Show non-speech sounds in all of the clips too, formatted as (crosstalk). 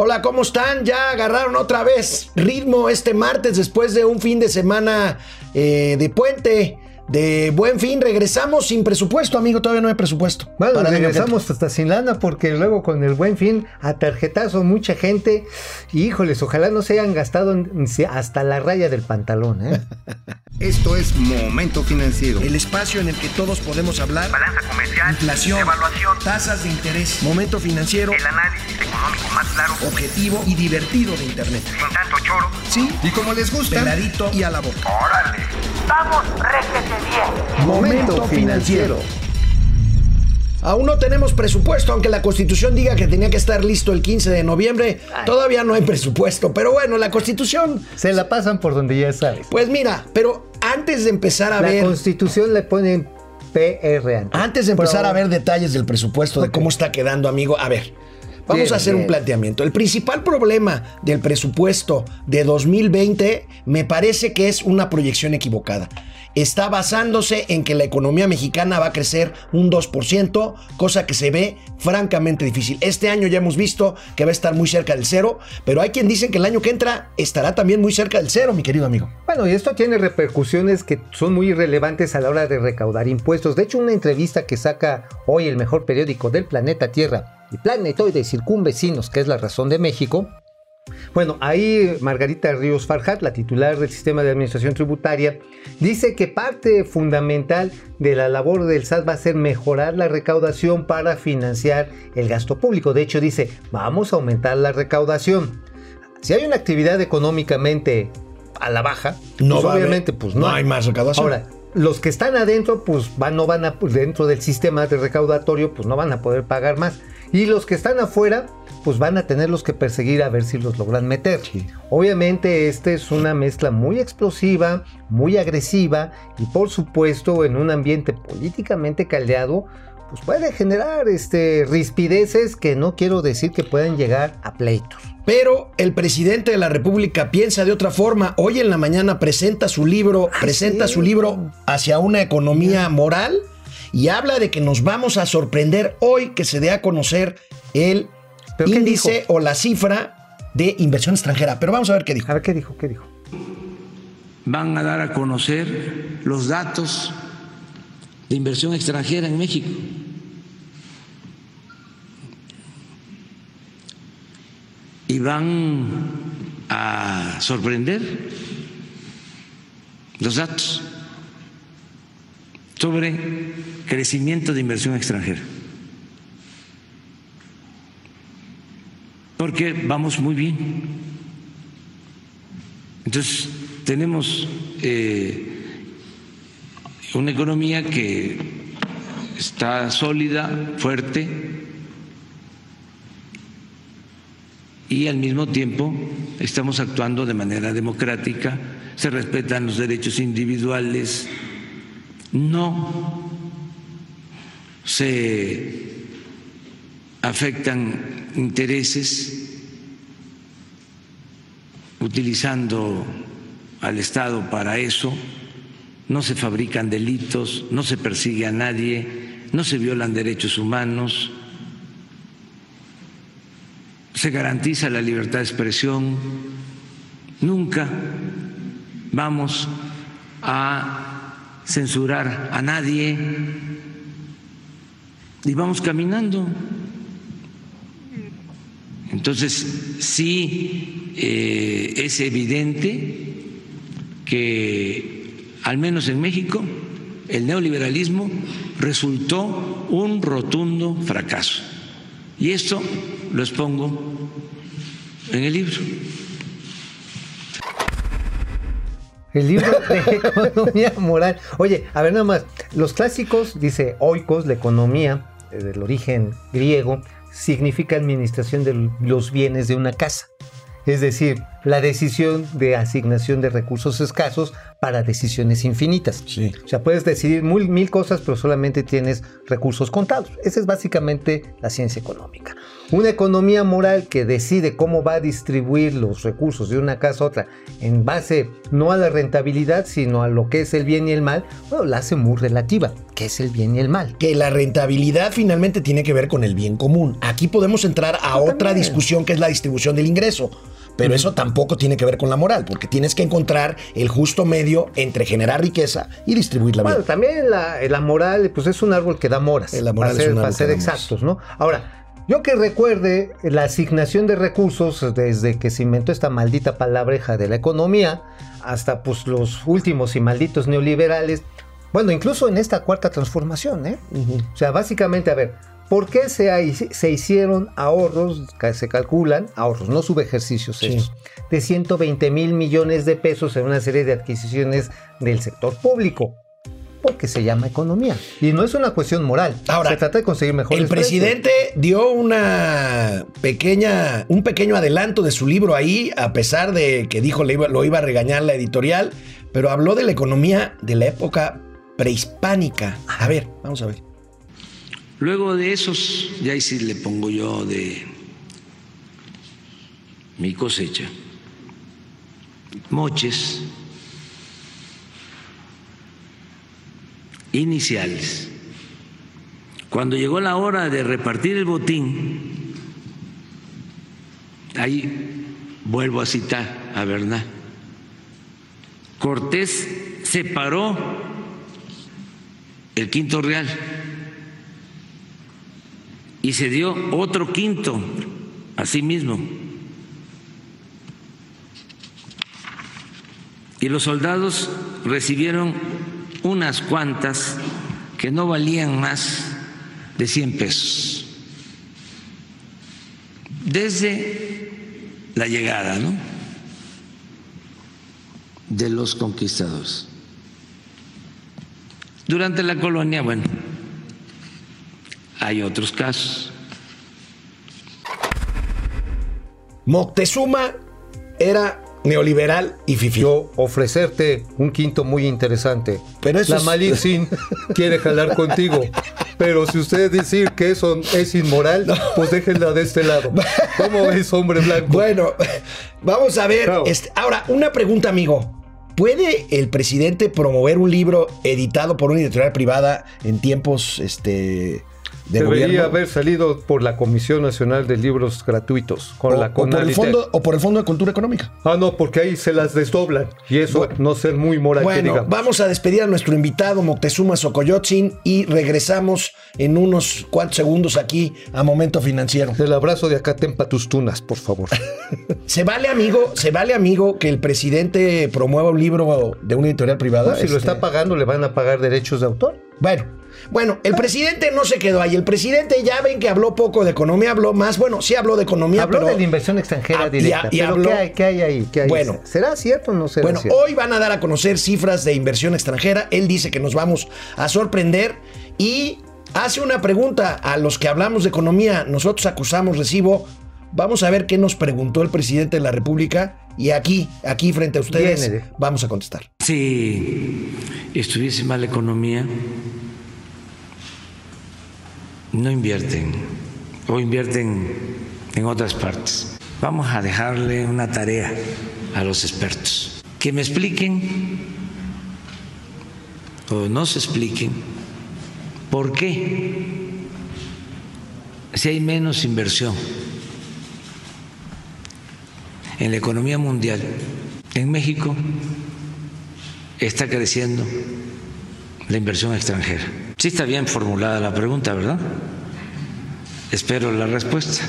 Hola, ¿cómo están? Ya agarraron otra vez ritmo este martes después de un fin de semana eh, de puente de buen fin. Regresamos sin presupuesto, amigo. Todavía no hay presupuesto. Bueno, regresamos hasta sin lana porque luego con el buen fin a tarjetazo mucha gente. Híjoles, ojalá no se hayan gastado hasta la raya del pantalón. ¿eh? (laughs) Esto es Momento Financiero. El espacio en el que todos podemos hablar. Balanza comercial. Inflación. Evaluación. Tasas de interés. Momento Financiero. El análisis económico más claro. Objetivo y divertido de Internet. Sin tanto choro. Sí. Y como les gusta. Peladito y a la boca. ¡Órale! ¡Vamos, réjete Momento Financiero. Aún no tenemos presupuesto, aunque la constitución diga que tenía que estar listo el 15 de noviembre. Todavía no hay presupuesto. Pero bueno, la constitución. Se la pasan por donde ya sabes. Pues mira, pero antes de empezar a la ver. constitución le ponen PR antes. Antes de empezar Pero- a ver detalles del presupuesto, de cómo está quedando, amigo, a ver, vamos Bien, a hacer un planteamiento. El principal problema del presupuesto de 2020 me parece que es una proyección equivocada. Está basándose en que la economía mexicana va a crecer un 2%, cosa que se ve francamente difícil. Este año ya hemos visto que va a estar muy cerca del cero, pero hay quien dice que el año que entra estará también muy cerca del cero, mi querido amigo. Bueno, y esto tiene repercusiones que son muy relevantes a la hora de recaudar impuestos. De hecho, una entrevista que saca hoy el mejor periódico del planeta Tierra y Planetoide Circunvecinos, que es la razón de México. Bueno, ahí Margarita Ríos Farjat, la titular del sistema de administración tributaria, dice que parte fundamental de la labor del SAT va a ser mejorar la recaudación para financiar el gasto público. De hecho, dice, vamos a aumentar la recaudación. Si hay una actividad económicamente a la baja, No pues va a haber- obviamente pues no hay más recaudación. Ahora, los que están adentro, pues van, no van a, dentro del sistema de recaudatorio, pues no van a poder pagar más. Y los que están afuera, pues van a tenerlos que perseguir a ver si los logran meter. Obviamente, esta es una mezcla muy explosiva, muy agresiva y por supuesto en un ambiente políticamente caldeado, pues puede generar este, rispideces que no quiero decir que puedan llegar a pleitos. Pero el presidente de la República piensa de otra forma. Hoy en la mañana presenta su libro, presenta su libro hacia una economía moral y habla de que nos vamos a sorprender hoy que se dé a conocer el ¿Pero qué índice o la cifra de inversión extranjera. Pero vamos a ver qué dijo. A ver qué dijo, qué dijo. van a dar a conocer los datos de inversión extranjera en México. Y van a sorprender los datos sobre crecimiento de inversión extranjera. Porque vamos muy bien. Entonces, tenemos eh, una economía que está sólida, fuerte, y al mismo tiempo estamos actuando de manera democrática, se respetan los derechos individuales, no se afectan intereses utilizando al Estado para eso, no se fabrican delitos, no se persigue a nadie, no se violan derechos humanos, se garantiza la libertad de expresión, nunca vamos a censurar a nadie y vamos caminando. Entonces, sí eh, es evidente que, al menos en México, el neoliberalismo resultó un rotundo fracaso. Y esto lo expongo en el libro. El libro de (laughs) economía moral. Oye, a ver nada más. Los clásicos, dice oikos, la economía eh, del origen griego, significa administración de los bienes de una casa. Es decir, la decisión de asignación de recursos escasos para decisiones infinitas. Sí. O sea, puedes decidir mil, mil cosas, pero solamente tienes recursos contados. Esa es básicamente la ciencia económica. Una economía moral que decide cómo va a distribuir los recursos de una casa a otra en base no a la rentabilidad, sino a lo que es el bien y el mal, bueno, la hace muy relativa. qué es el bien y el mal. que la rentabilidad finalmente tiene que ver con el bien común. Aquí podemos entrar a Yo otra también. discusión que es la distribución del ingreso. Pero eso tampoco tiene que ver con la moral, porque tienes que encontrar el justo medio entre generar riqueza y distribuirla Bueno, bien. también la, la moral, pues es un árbol que da moras. La moral para es ser, un para ser que da moras. exactos, ¿no? Ahora, yo que recuerde la asignación de recursos desde que se inventó esta maldita palabreja de la economía hasta pues los últimos y malditos neoliberales, bueno, incluso en esta cuarta transformación, ¿eh? O sea, básicamente, a ver, ¿por qué se, se hicieron ahorros, que se calculan, ahorros, no subejercicios Sí. estos, de 120 mil millones de pesos en una serie de adquisiciones del sector público? Porque se llama economía. Y no es una cuestión moral. Ahora, se trata de conseguir mejores El presidente dio una pequeña, un pequeño adelanto de su libro ahí, a pesar de que dijo le iba- lo iba a regañar la editorial, pero habló de la economía de la época prehispánica. A ver, vamos a ver. Luego de esos, ya ahí sí le pongo yo de mi cosecha, moches. Iniciales. Cuando llegó la hora de repartir el botín, ahí vuelvo a citar a Bernal, Cortés separó el quinto real y se dio otro quinto a sí mismo. Y los soldados recibieron unas cuantas que no valían más de 100 pesos. Desde la llegada, ¿no? De los conquistadores. Durante la colonia, bueno, hay otros casos. Moctezuma era neoliberal y fifí. Yo ofrecerte un quinto muy interesante. Pero eso la es- Malitzin quiere jalar contigo. Pero si usted decir que eso es inmoral, pues déjenla de este lado. ¿Cómo ves, hombre blanco? Bueno, vamos a ver. Claro. este, ahora, una pregunta, amigo. ¿Puede el presidente promover un libro editado por una editorial privada en tiempos este, Debería gobierno? haber salido por la Comisión Nacional de Libros Gratuitos, con o, la o por el fondo, o por el Fondo de Cultura Económica. Ah, no, porque ahí se las desdoblan. Y eso Bueno. no ser muy moral que Bueno, digamos. vamos a despedir a nuestro invitado Moctezuma Socoyotzin y regresamos en unos cuantos segundos aquí a Momento Financiero. El abrazo de acá para tus tunas, por favor. (laughs) ¿Se vale, amigo, se vale, amigo, que el presidente promueva un libro de una editorial privada? si lo Este, está pagando, le van a pagar derechos de autor. Bueno, bueno, el presidente no se quedó ahí. El presidente ya ven que habló poco de economía, habló más. Bueno, sí habló de economía, Habló pero de la inversión extranjera Ah, y directa. a- y pero habló- ¿qué, hay, qué hay ahí? ¿Qué hay? Bueno. ¿será cierto o no será Bueno, cierto? hoy van a dar a conocer cifras de inversión extranjera. Él dice que nos vamos a sorprender y hace una pregunta a los que hablamos de economía. Nosotros acusamos recibo. Vamos a ver qué nos preguntó el presidente de la República y aquí, aquí frente a ustedes, vamos a contestar. Si estuviese mal la economía, no invierten o invierten en otras partes. Vamos a dejarle una tarea a los expertos, que me expliquen o nos expliquen por qué si hay menos inversión en la economía mundial, en México está creciendo la inversión extranjera. Sí está bien formulada la pregunta, ¿verdad? Espero la respuesta.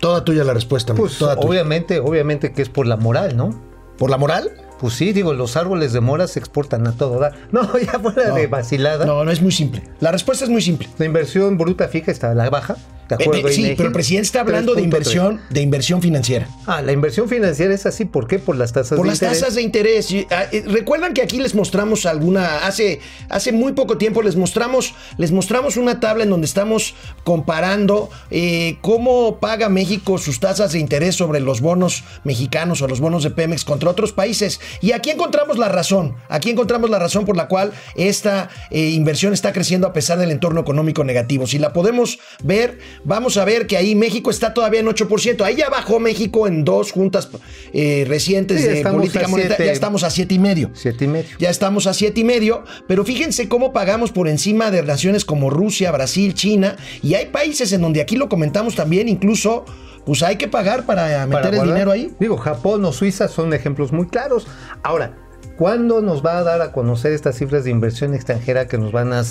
Toda tuya la respuesta. Pues toda tuya. obviamente, obviamente que es por la moral, ¿no? ¿Por la moral? Pues sí, digo, los árboles de mora se exportan a todo dar. (laughs) No, ya fuera No. de vacilada. No, no es muy simple. La respuesta es muy simple. La inversión bruta fija está a la baja. ¿De acuerdo? Eh, eh, sí, INEGI? pero el presidente está hablando de 3.3. inversión, de inversión financiera. Ah, la inversión financiera es así. ¿Por qué? Por las tasas Por de las interés. tasas de interés. Ah, eh, Recuerdan que aquí les mostramos alguna, hace, hace muy poco tiempo les mostramos, les mostramos una tabla en donde estamos comparando eh, cómo paga México sus tasas de interés sobre los bonos mexicanos o los bonos de Pemex contra otros países. Y aquí encontramos la razón. Aquí encontramos la razón por la cual esta eh, inversión está creciendo a pesar del entorno económico negativo. Si la podemos ver, vamos a ver que ahí México está todavía en 8%. Ahí ya bajó México en dos juntas eh, recientes Sí, de política monetaria. siete. Ya estamos a siete y medio. Siete y medio. Ya estamos a siete y medio, pero fíjense cómo pagamos por encima de naciones como Rusia, Brasil, China, y hay países en donde aquí lo comentamos también, incluso, pues hay que pagar para para meter el guardar. dinero ahí. Digo, Japón o Suiza son ejemplos muy claros. Ahora, ¿cuándo nos va a dar a conocer estas cifras de inversión extranjera que nos van a,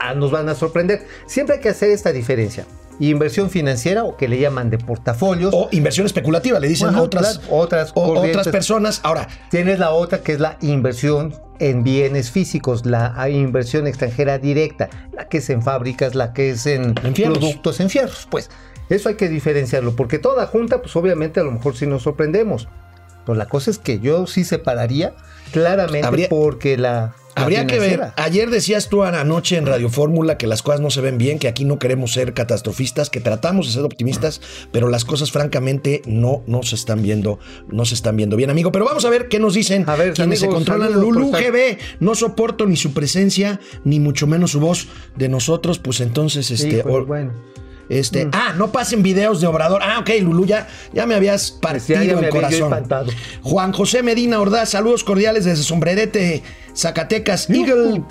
a- nos van a sorprender? Siempre hay que hacer esta diferencia. Inversión financiera o que le llaman de portafolios. O inversión especulativa, le dicen Ajá, otras, otras otras personas. Ahora, Tienes la otra que es la inversión en bienes físicos, la inversión extranjera directa, la que es en fábricas, la que es en, productos, en fierros. Pues eso hay que diferenciarlo, porque toda junta, pues obviamente a lo mejor sí nos sorprendemos. Pero la cosa es que yo sí separaría claramente Habría- porque la... Habría que ver. Ayer decías tú anoche en Radio Fórmula que las cosas no se ven bien, que aquí no queremos ser catastrofistas, que tratamos de ser optimistas, pero las cosas francamente no, no se están viendo, no se están viendo bien, amigo. Pero vamos a ver qué nos dicen A ver, quienes se controlan. estar- GB, no soporto ni su presencia, ni mucho menos su voz de nosotros, pues entonces, este. Híjole, o- bueno. Este, ah, no pasen videos de Obrador. Ah, ok, Lulú, ya, ya me habías partido ya me el corazón. Juan José Medina Ordaz, saludos cordiales desde Sombrerete, Zacatecas. Eagle,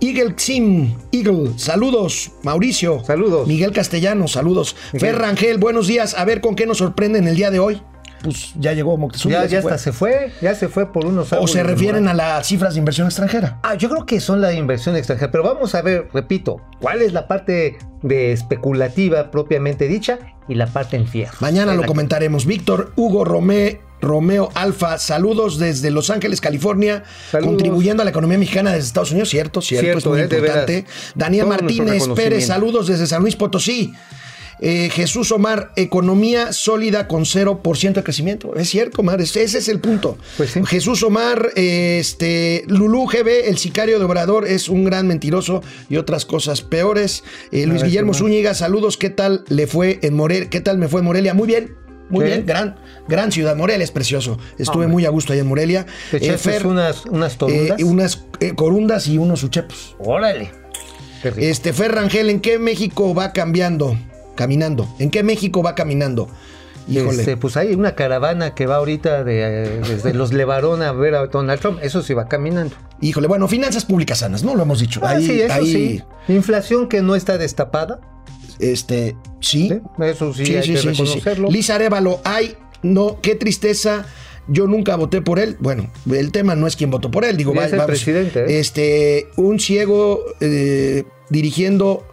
Eagle Xim, Eagle, saludos. Mauricio. Saludos. Miguel Castellano, saludos. Miguel. Fer Rangel, buenos días. A ver con qué nos sorprenden el día de hoy. Pues ya llegó Moctezuma. Ya, ya fue. hasta se fue, ya se fue por unos O árboles se refieren a las cifras de inversión extranjera. Ah, yo creo que son la inversión extranjera, pero vamos a ver, repito, cuál es la parte de especulativa propiamente dicha y la parte en fierro. Mañana lo comentaremos. Víctor Hugo Romé, Romeo Alfa, saludos desde Los Ángeles, California, Saludos. contribuyendo a la economía mexicana desde Estados Unidos, cierto, cierto, Cierto, es muy eh, importante. Daniel Todo Martínez Pérez, saludos desde San Luis Potosí. Eh, Jesús Omar, economía sólida con 0% de crecimiento. Es cierto, Omar, ese es el punto. Pues sí. Jesús Omar, eh, este, Lulú GB, el sicario de Obrador, es un gran mentiroso y otras cosas peores. Eh, Luis Guillermo. Zúñiga, saludos, ¿qué tal le fue en Morelia? ¿Qué tal me fue en Morelia? Muy bien. Muy ¿Qué? bien, gran, gran ciudad. Morelia es precioso. Estuve Hombre. muy a gusto ahí en Morelia. ¿Te Eh, Fer, unas, unas eh, torundas? unas eh, corundas y unos uchepos. Órale. Este, Fer Rangel, ¿en qué México va cambiando? Caminando. ¿En qué México va caminando? Híjole. Este, pues hay una caravana que va ahorita de, desde los Levarón a ver a Donald Trump. Eso sí va caminando. Híjole, bueno, finanzas públicas sanas, ¿no? Lo hemos dicho. Ah, ahí, sí, eso ahí, sí. Inflación que no está destapada. este, sí. ¿sí? Eso sí, hay que reconocerlo. Liz Arevalo, ay, no, qué tristeza. Yo nunca voté por él. Bueno, el tema no es quién votó por él. Digo, va- el vamos, presidente, ¿eh? Este, un ciego eh, dirigiendo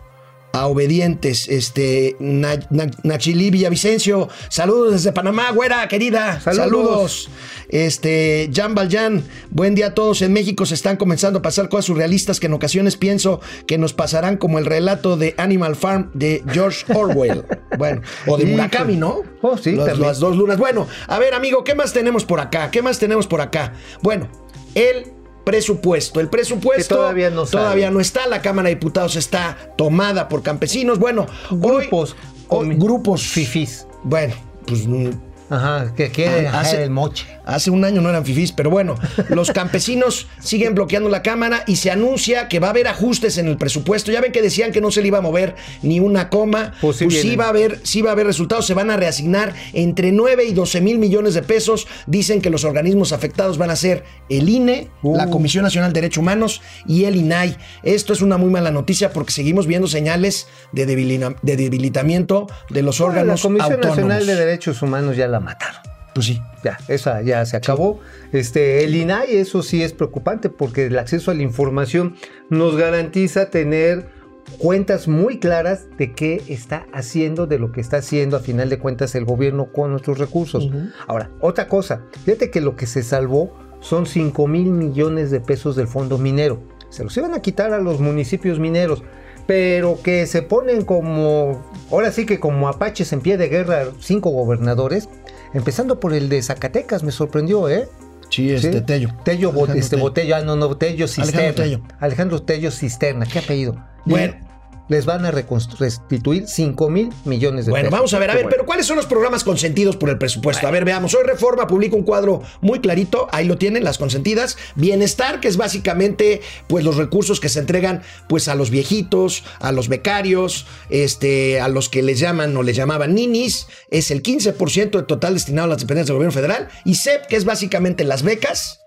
a obedientes. Este, Na- Na- Nachili Villavicencio, saludos desde Panamá, güera, querida. Saludos. Saludos. Este, Jan Valjan, buen día a todos. En México se están comenzando a pasar cosas surrealistas que en ocasiones pienso que nos pasarán como el relato de Animal Farm de George Orwell. (laughs) Bueno, o de. Murakami, ¿no? Oh, sí, Los- las dos lunas. Bueno, a ver, amigo, ¿qué más tenemos por acá? ¿Qué más tenemos por acá? Bueno, el presupuesto. El presupuesto Que todavía no todavía no está. La Cámara de Diputados está tomada por campesinos. Bueno, Grupos hoy, hoy- grupos fifís. Bueno, pues mm, Ajá, que quiere Ah, hacer hace- el moche. Hace un año no eran fifís, pero bueno, los campesinos (laughs) siguen bloqueando la Cámara y se anuncia que va a haber ajustes en el presupuesto. Ya ven que decían que no se le iba a mover ni una coma. Pues sí sí vienen. va a haber, sí va a haber resultados. Se van a reasignar entre 9 y 12 mil millones de pesos. Dicen que los organismos afectados van a ser el INE, Uh. la Comisión Nacional de Derechos Humanos y el INAI. Esto es una muy mala noticia porque seguimos viendo señales de, debilitamiento de los órganos la Comisión autónomos. Nacional de Derechos Humanos ya la mataron. Pues sí. Ya, esa ya se acabó. Este, el INAI, eso sí es preocupante porque el acceso a la información nos garantiza tener cuentas muy claras de qué está haciendo, de lo que está haciendo a final de cuentas el gobierno con nuestros recursos. Ahora, otra cosa, fíjate que lo que se salvó son 5 mil millones de pesos del fondo minero. Se los iban a quitar a los municipios mineros, pero que se ponen como, ahora sí que como apaches en pie de guerra, cinco gobernadores, empezando por el de Zacatecas, me sorprendió, ¿eh? Sí, este Sí. Tello. Tello, Alejandro este Tello. Botello, ah, no, no, Tello Cisterna. Tello. Alejandro Tello Cisterna, ¿qué apellido? Bueno, les van a restituir 5 mil millones de Bueno, pesos. vamos a ver, a ver, bueno. pero ¿cuáles son los programas consentidos por el presupuesto? A ver, veamos. Hoy Reforma publica un cuadro muy clarito, ahí lo tienen, las consentidas. Bienestar, que es básicamente pues los recursos que se entregan pues a los viejitos, a los becarios, este, a los que les llaman o les llamaban ninis, es el 15% del total destinado a las dependencias del gobierno federal. Y CEP, que es básicamente las becas,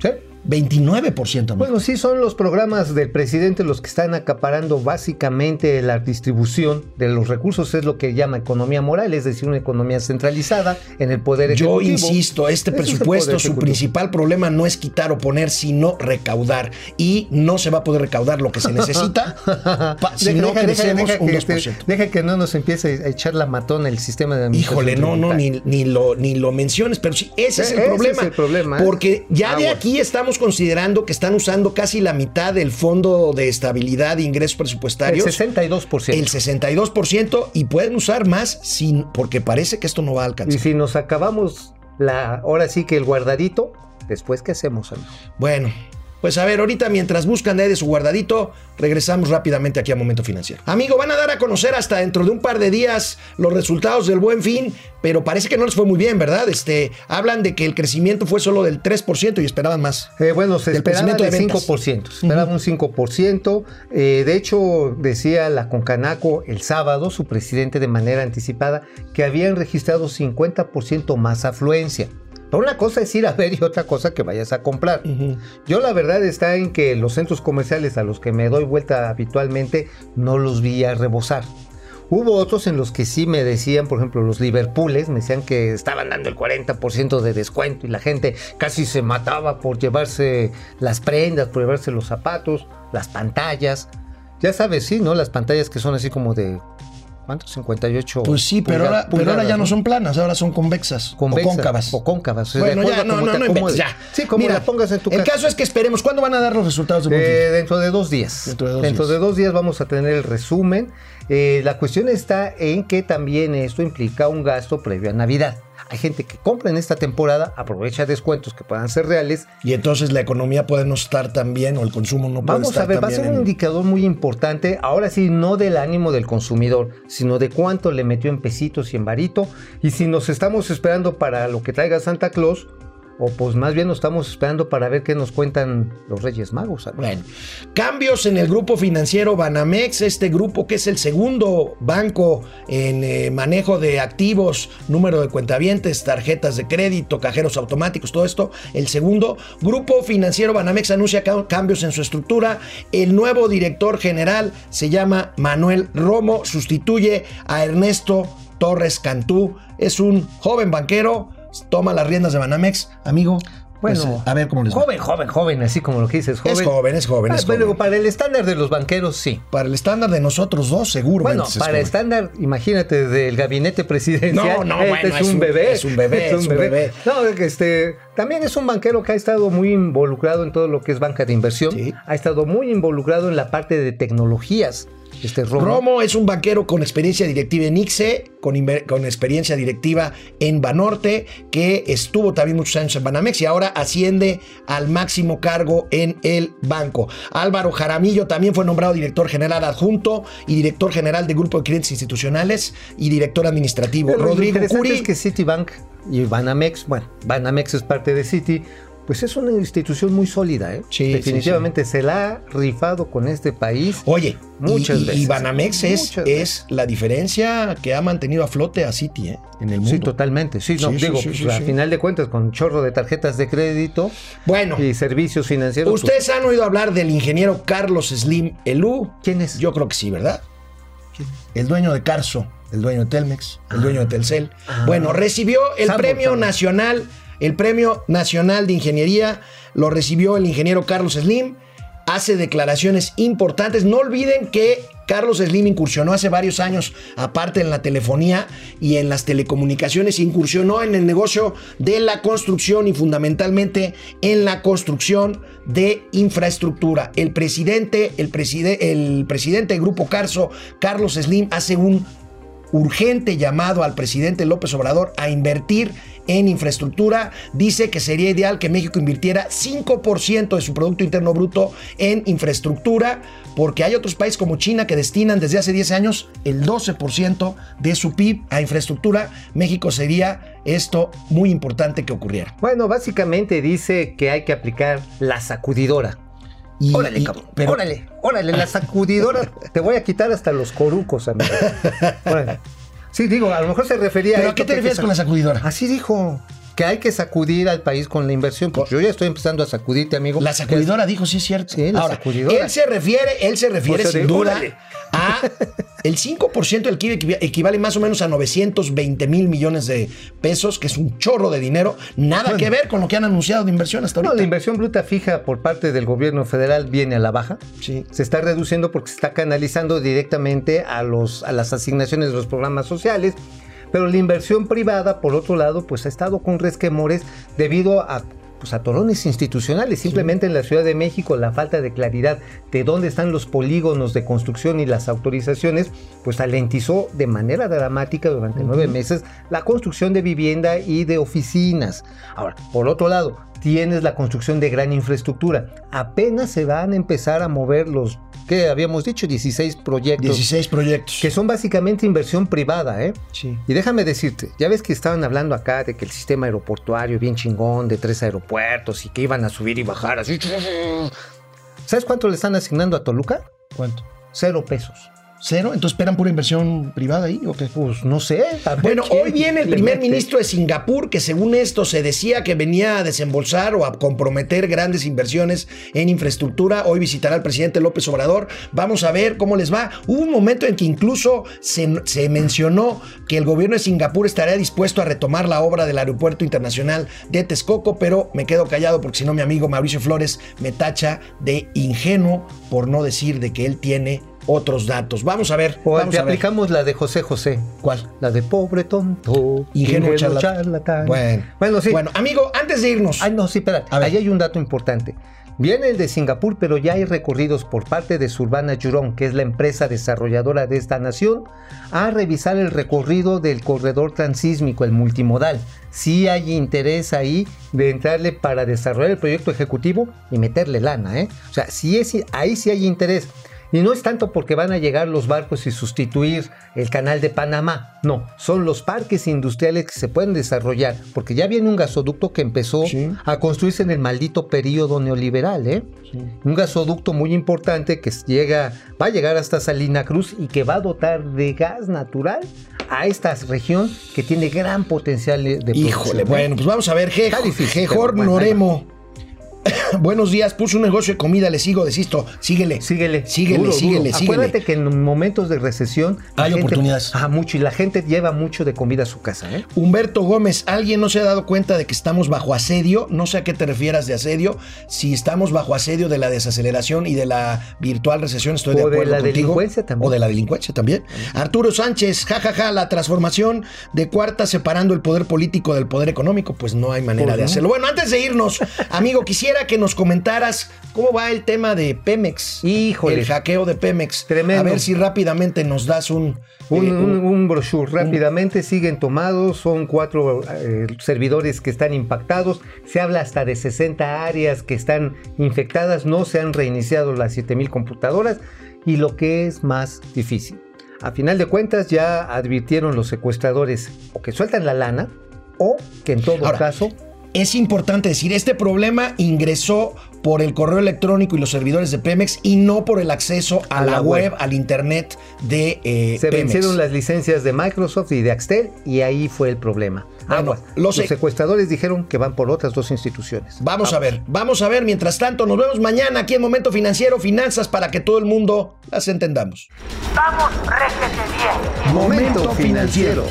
¿Sí? 29%. amigo. Bueno, sí, son los programas del presidente los que están acaparando básicamente la distribución de los recursos, es lo que llama economía moral, es decir, una economía centralizada en el poder Yo ejecutivo. insisto, este presupuesto, su principal problema no es quitar o poner, sino recaudar. Y no se va a poder recaudar lo que se necesita (laughs) si Deja- no deja- crecemos deja un que 2%. este- deja que no nos empiece a echar la matón el sistema de administración Híjole, no, no, ni, ni lo, ni lo menciones, pero sí, ese es Eh, el ese problema. es el problema, ¿eh? Porque ya Ah, de aquí estamos considerando que están usando casi la mitad del Fondo de Estabilidad de Ingresos El Presupuestarios. 62%. El 62% y pueden usar más sin, porque parece que esto no va a y alcanzar. si nos acabamos la, ahora sí que el guardadito, después qué hacemos, amigo? Bueno, pues a ver, ahorita mientras buscan de su guardadito, regresamos rápidamente aquí a Momento Financiero. Amigo, van a dar a conocer hasta dentro de un par de días los resultados del buen fin, pero parece que no les fue muy bien, ¿verdad? Este, hablan de que el crecimiento fue solo del 3% y esperaban más. Eh, bueno, se esperaba crecimiento de el ventas. 5%. Se esperaba un 5%. Eh, de hecho, decía la Concanaco el sábado, su presidente de manera anticipada, que habían registrado 50% más afluencia. Pero una cosa es ir a ver y otra cosa que vayas a comprar. Yo la verdad está en que los centros comerciales a los que me doy vuelta habitualmente no los vi a rebosar. Hubo otros en los que sí me decían, por ejemplo, los Liverpooles, me decían que estaban dando el 40% de descuento y la gente casi se mataba por llevarse las prendas, por llevarse los zapatos, las pantallas. Ya sabes, sí, ¿no? Las pantallas que son así como de... ¿Cuánto? 58. Pues sí, pero, pulga- ahora, pero ahora ya no son planas, ahora son convexas Convexas, o cóncavas. O cóncavas. de Bueno, ya, no, no, no inventes, ya. Sí, como Mira, la pongas en tu El casa. caso es que esperemos. ¿Cuándo van a dar los resultados fin? Eh, dentro de dos días. Dentro de dos Dentro días. de dos días vamos a tener el resumen. Eh, la cuestión está en que también esto implica un gasto previo a Navidad. Hay gente que compra en esta temporada, aprovecha descuentos que puedan ser reales. Y entonces la economía puede no estar tan bien o el consumo no puede Vamos estar a ver, tan va a ser un en- indicador muy importante. Ahora sí, no del ánimo del consumidor, sino de cuánto le metió en pesitos y en varito. Y si nos estamos esperando para lo que traiga Santa Claus, o pues más bien nos estamos esperando para ver qué nos cuentan los Reyes Magos. Bueno, cambios en el grupo financiero Banamex, este grupo que es el segundo banco en eh, manejo de activos, número de cuentavientes, tarjetas de crédito, cajeros automáticos, todo esto. El segundo grupo financiero Banamex anuncia ca- cambios en su estructura. El nuevo director general se llama Manuel Romo, sustituye a Ernesto Torres Cantú. Es un joven banquero, toma las riendas de Banamex, amigo. pues, Bueno, a ver cómo les va. Joven, joven, joven, así como lo que dices, joven. Es joven, es joven, Ah, es pero joven. para el estándar de los banqueros, sí. Para el estándar de nosotros dos, seguro. Bueno, para el estándar, imagínate, del gabinete presidencial. No, no, este bueno, es, es un un- bebé. es un bebé, es un bebé. No, es que este, también es un banquero que ha estado muy involucrado en todo lo que es banca de inversión. Sí. Ha estado muy involucrado en la parte de tecnologías. Este Romo. Romo es un banquero con experiencia directiva en ICSE, con, experiencia directiva en Banorte, que estuvo también muchos años en Banamex y ahora asciende al máximo cargo en el banco. Álvaro Jaramillo también fue nombrado director general adjunto y director general de Grupo de Clientes Institucionales y director administrativo. Pero Rodrigo Curi. es que Citibank y Banamex, bueno, Banamex es parte de Citi, pues es una institución muy sólida, ¿eh? Sí, Definitivamente se la ha rifado con este país. Oye, Muchas y, y- y veces. Banamex es, es la diferencia que ha mantenido a flote a Citi ¿eh? en el mundo. Sí, totalmente. Sí, no, Sí, sí, digo, sí, pues, sí, a sí. final de cuentas, con chorro de tarjetas de crédito Bueno, y servicios financieros. pues, Ustedes han oído hablar del ingeniero Carlos Slim Elú. ¿Quién es? Yo creo que sí, ¿verdad? El dueño de Carso, el dueño de Telmex, el dueño de Telcel. Bueno, recibió el Sambo, premio Sambo. nacional, el premio nacional de ingeniería, lo recibió el ingeniero Carlos Slim. Hace declaraciones importantes. No olviden que Carlos Slim incursionó hace varios años, aparte en la telefonía y en las telecomunicaciones, incursionó en el negocio de la construcción y fundamentalmente en la construcción de infraestructura. El presidente, el, preside- el presidente del Grupo Carso, Carlos Slim, hace un urgente llamado al presidente López Obrador a invertir en infraestructura. Dice que sería ideal que México invirtiera 5% de su Producto Interno Bruto en infraestructura, porque hay otros países como China que destinan desde hace 10 años el 12% de su PIB a infraestructura. México sería esto muy importante que ocurriera. Bueno, básicamente dice que hay que aplicar la sacudidora. Y- órale, y- cabrón. pero- órale, órale, la sacudidora. (laughs) Te voy a quitar hasta los corucos, amigo. Órale. Sí, digo, a lo mejor se refería ¿Pero a qué te refieres con la sacudidora? Así dijo. Que hay que sacudir al país con la inversión. Pues yo ya estoy empezando a sacudirte, amigo. La sacudidora dijo, sí es cierto. Sí, la Ahora, sacudidora. él se refiere, él se refiere O sea, sin duda órale. a el 5% del equiva- equivale más o menos a 920 mil millones de pesos, que es un chorro de dinero. Nada que ver con lo que han anunciado de inversión hasta No, ahorita. la inversión bruta fija por parte del gobierno federal viene a la baja. Sí. Se está reduciendo porque se está canalizando directamente a, los, a las asignaciones de los programas sociales. Pero la inversión privada, por otro lado, pues ha estado con resquemores debido a pues atorones institucionales. Simplemente en la Ciudad de México la falta de claridad de dónde están los polígonos de construcción y las autorizaciones, pues alentizó de manera dramática durante nueve meses la construcción de vivienda y de oficinas. Ahora, por otro lado, tienes la construcción de gran infraestructura. Apenas se van a empezar a mover los, que habíamos dicho, 16 proyectos. 16 proyectos. Que son básicamente inversión privada, ¿eh? Sí. Y déjame decirte, ya ves que estaban hablando acá de que el sistema aeroportuario bien chingón, de tres aeropuertos y que iban a subir y bajar así. (laughs) ¿Sabes cuánto le están asignando a Toluca? ¿Cuánto? Cero pesos. ¿Cero? ¿Entonces esperan pura inversión privada ahí o qué? Pues no sé. Bueno, hoy viene el primer mete. ministro de Singapur, que según esto se decía que venía a desembolsar o a comprometer grandes inversiones en infraestructura. Hoy visitará al presidente López Obrador. Vamos a ver cómo les va. Hubo un momento en que incluso se, se mencionó que el gobierno de Singapur estaría dispuesto a retomar la obra del Aeropuerto Internacional de Texcoco, pero me quedo callado porque si no mi amigo Mauricio Flores me tacha de ingenuo por no decir de que él tiene otros datos. Vamos a ver. O vamos te a ver. aplicamos la de José José. ¿Cuál? La de pobre tonto. Ingenuo charla- charlatán. Bueno, Bueno, sí. Bueno, amigo, antes de irnos. Ay, no, sí, espérate. A ver. Ahí hay un dato importante. Viene el de Singapur, pero ya hay recorridos por parte de Surbana Jurong, que es la empresa desarrolladora de esta nación, a revisar el recorrido del corredor transísmico, el multimodal. Sí hay interés ahí de entrarle para desarrollar el proyecto ejecutivo y meterle lana, ¿eh? O sea, sí es, ahí sí hay interés. Y no es tanto porque van a llegar los barcos y sustituir el canal de Panamá. No, son los parques industriales que se pueden desarrollar. Porque ya viene un gasoducto que empezó Sí. a construirse en el maldito periodo neoliberal, ¿eh? Un gasoducto muy importante que llega, va a llegar hasta Salina Cruz y que va a dotar de gas natural a esta región que tiene gran potencial de producción. Híjole, ¿eh? bueno, pues vamos a ver. Gejor Noremo. (coughs) Buenos días, puso un negocio de comida, le sigo, desisto. Síguele. Síguele. Síguele, duro, síguele, duro. síguele. Acuérdate que en momentos de recesión. Hay oportunidades. Ah, mucho. Y la gente lleva mucho de comida a su casa, ¿eh? Humberto Gómez, ¿alguien no se ha dado cuenta de que estamos bajo asedio? No sé a qué te refieras de asedio. Si estamos bajo asedio de la desaceleración y de la virtual recesión, estoy de O de acuerdo la contigo. delincuencia también. O de la delincuencia también. Arturo Sánchez, jajaja, la transformación de cuarta separando el poder político del poder económico, pues no hay manera Pues de no. hacerlo. Bueno, antes de irnos, amigo, quisiera que nos comentaras cómo va el tema de Pemex. Híjole. El hackeo de Pemex. Tremendo. A ver si rápidamente nos das un... Un, eh, un- un brochure rápidamente siguen tomados, son cuatro eh, servidores que están impactados, se habla hasta de 60 áreas que están infectadas, no se han reiniciado las 7000 computadoras y lo que es más difícil. A final de cuentas ya advirtieron los secuestradores o que sueltan la lana o que en todo Ahora, caso Es importante decir, este problema ingresó por el correo electrónico y los servidores de Pemex y no por el acceso a, la, web, al internet de eh, se Pemex. vencieron las licencias de Microsoft y de Axtel y ahí fue el problema. Bueno, Aguas. lo los secuestradores dijeron que van por otras dos instituciones. Vamos a ver, vamos a ver. Mientras tanto, nos vemos mañana aquí en Momento Financiero, Finanzas, para que todo el mundo las entendamos. Vamos, réjete bien. Momento financiero.